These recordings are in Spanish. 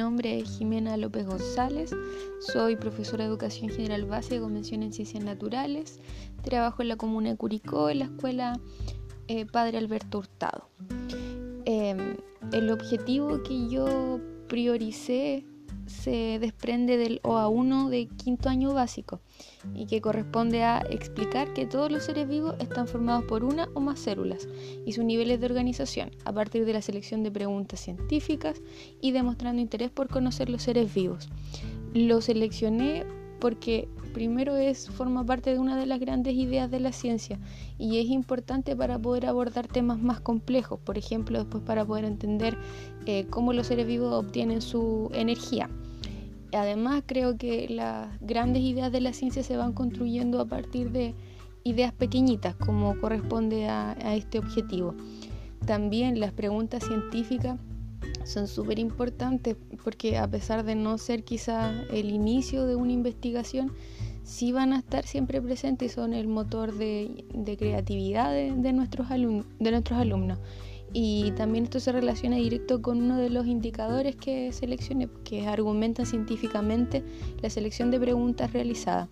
nombre es Jimena López González, soy profesora de Educación General Básica con mención en Ciencias Naturales, trabajo en la comuna de Curicó, en la escuela eh, Padre Alberto Hurtado. Em, el objetivo que yo prioricé se desprende del OA1 de quinto año básico y que corresponde a explicar que todos los seres vivos están formados por una o más células y sus niveles de organización a partir de la selección de preguntas científicas y demostrando interés por conocer los seres vivos. Lo seleccioné porque primero es forma parte de una de las grandes ideas de la ciencia y es importante para poder abordar temas más complejos, por ejemplo, después para poder entender eh, cómo los seres vivos obtienen su energía. Además, creo que las grandes ideas de la ciencia se van construyendo a partir de ideas pequeñitas, como corresponde a, a este objetivo. También las preguntas científicas son súper importantes porque a pesar de no ser quizá el inicio de una investigación, sí van a estar siempre presentes y son el motor de, creatividad de, nuestros de nuestros alumnos. Y también esto se relaciona directo con uno de los indicadores que seleccioné, que argumenta científicamente la selección de preguntas realizadas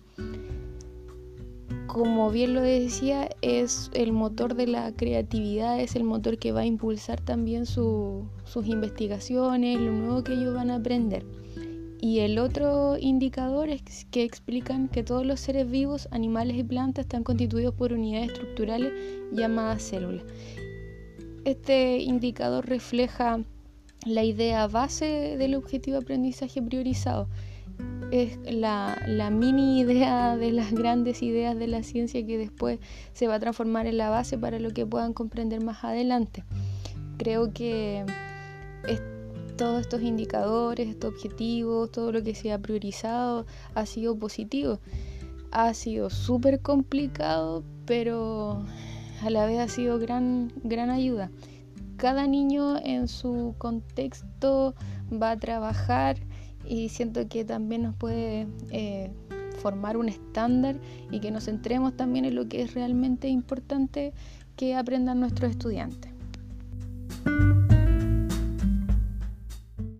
como bien lo decía, es el motor de la creatividad, es el motor que va a impulsar también sus investigaciones, lo nuevo que ellos van a aprender. Y el otro indicador es que explican que todos los seres vivos, animales y plantas, están constituidos por unidades estructurales llamadas células. Este indicador refleja la idea base del objetivo de aprendizaje priorizado, es la, mini idea de las grandes ideas de la ciencia que después se va a transformar en la base para lo que puedan comprender más adelante. Creo que todos estos indicadores, estos objetivos, todo lo que se ha priorizado ha sido positivo. Ha sido súper complicado, pero a la vez ha sido gran, gran ayuda. Cada niño en su contexto va a trabajar y siento que también nos puede eh, formar un estándar y que nos centremos también en lo que es realmente importante que aprendan nuestros estudiantes.